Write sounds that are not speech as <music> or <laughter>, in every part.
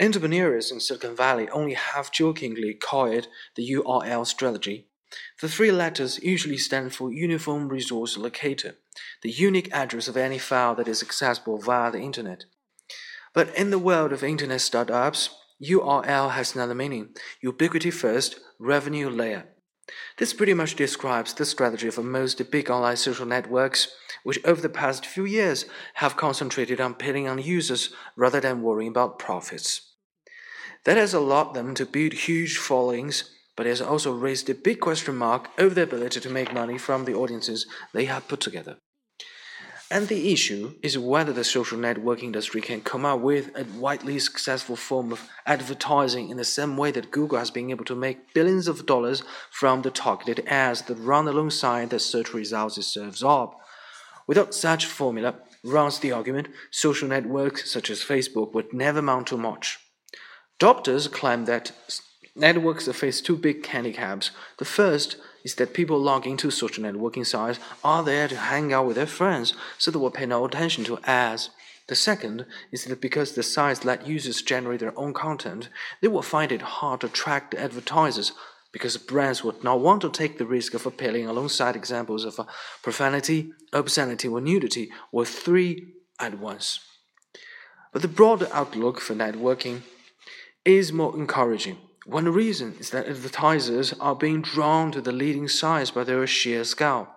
Entrepreneurs in Silicon Valley only half jokingly call it the URL strategy. The three letters usually stand for Uniform Resource Locator, the unique address of any file that is accessible via the Internet. But in the world of Internet startups, URL has another meaning ubiquity first, revenue layer. This pretty much describes the strategy of most big online social networks, which over the past few years have concentrated on pitting on users rather than worrying about profits. That has allowed them to build huge followings, but has also raised a big question mark over their ability to make money from the audiences they have put together. And the issue is whether the social network industry can come up with a widely successful form of advertising in the same way that Google has been able to make billions of dollars from the targeted ads that run alongside the search results it serves up. Without such formula, runs the argument, social networks such as Facebook would never amount to much. Doctors claim that networks face two big handicaps. The first is that people log into social networking sites are there to hang out with their friends, so they will pay no attention to ads. The second is that because the sites let users generate their own content, they will find it hard to attract advertisers because brands would not want to take the risk of appealing alongside examples of profanity, obscenity, or nudity, or three at once. But the broader outlook for networking is more encouraging. One reason is that advertisers are being drawn to the leading sites by their sheer scale.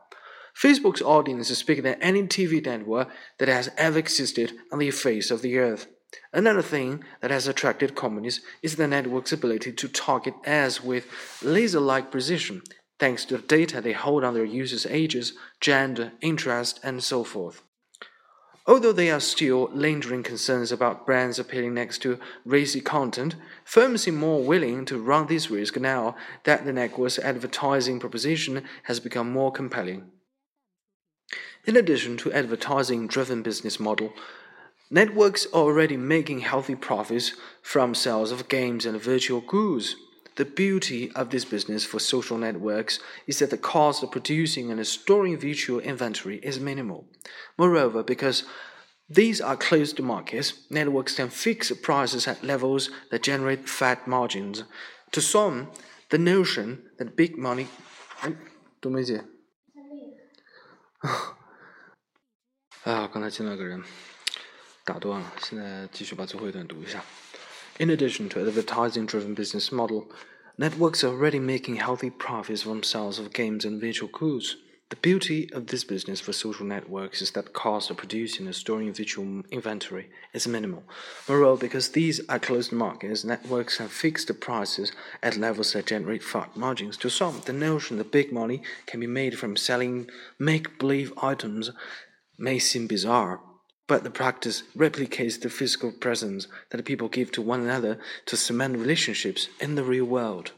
Facebook's audience is bigger than any TV network that has ever existed on the face of the earth. Another thing that has attracted companies is the network's ability to target ads with laser like precision, thanks to the data they hold on their users' ages, gender, interest, and so forth. Although there are still lingering concerns about brands appearing next to racy content, firms seem more willing to run this risk now that the network's advertising proposition has become more compelling. In addition to advertising driven business model, networks are already making healthy profits from sales of games and virtual goods. The beauty of this business for social networks is that the cost of producing and storing virtual inventory is minimal. Moreover, because these are closed markets, networks can fix prices at levels that generate fat margins. To some, the notion that big money. 杜梅姐，啊，刚才进来个人，打断了，现在继续把最后一段读一下。 <sighs> in addition to advertising driven business model, networks are already making healthy profits from sales of games and virtual goods. The beauty of this business for social networks is that cost of producing and storing virtual inventory is minimal. Moreover, because these are closed markets, networks have fixed the prices at levels that generate fat margins. To some, the notion that big money can be made from selling make believe items may seem bizarre, but the practice replicates the physical presents that people give to one another to cement relationships in the real world.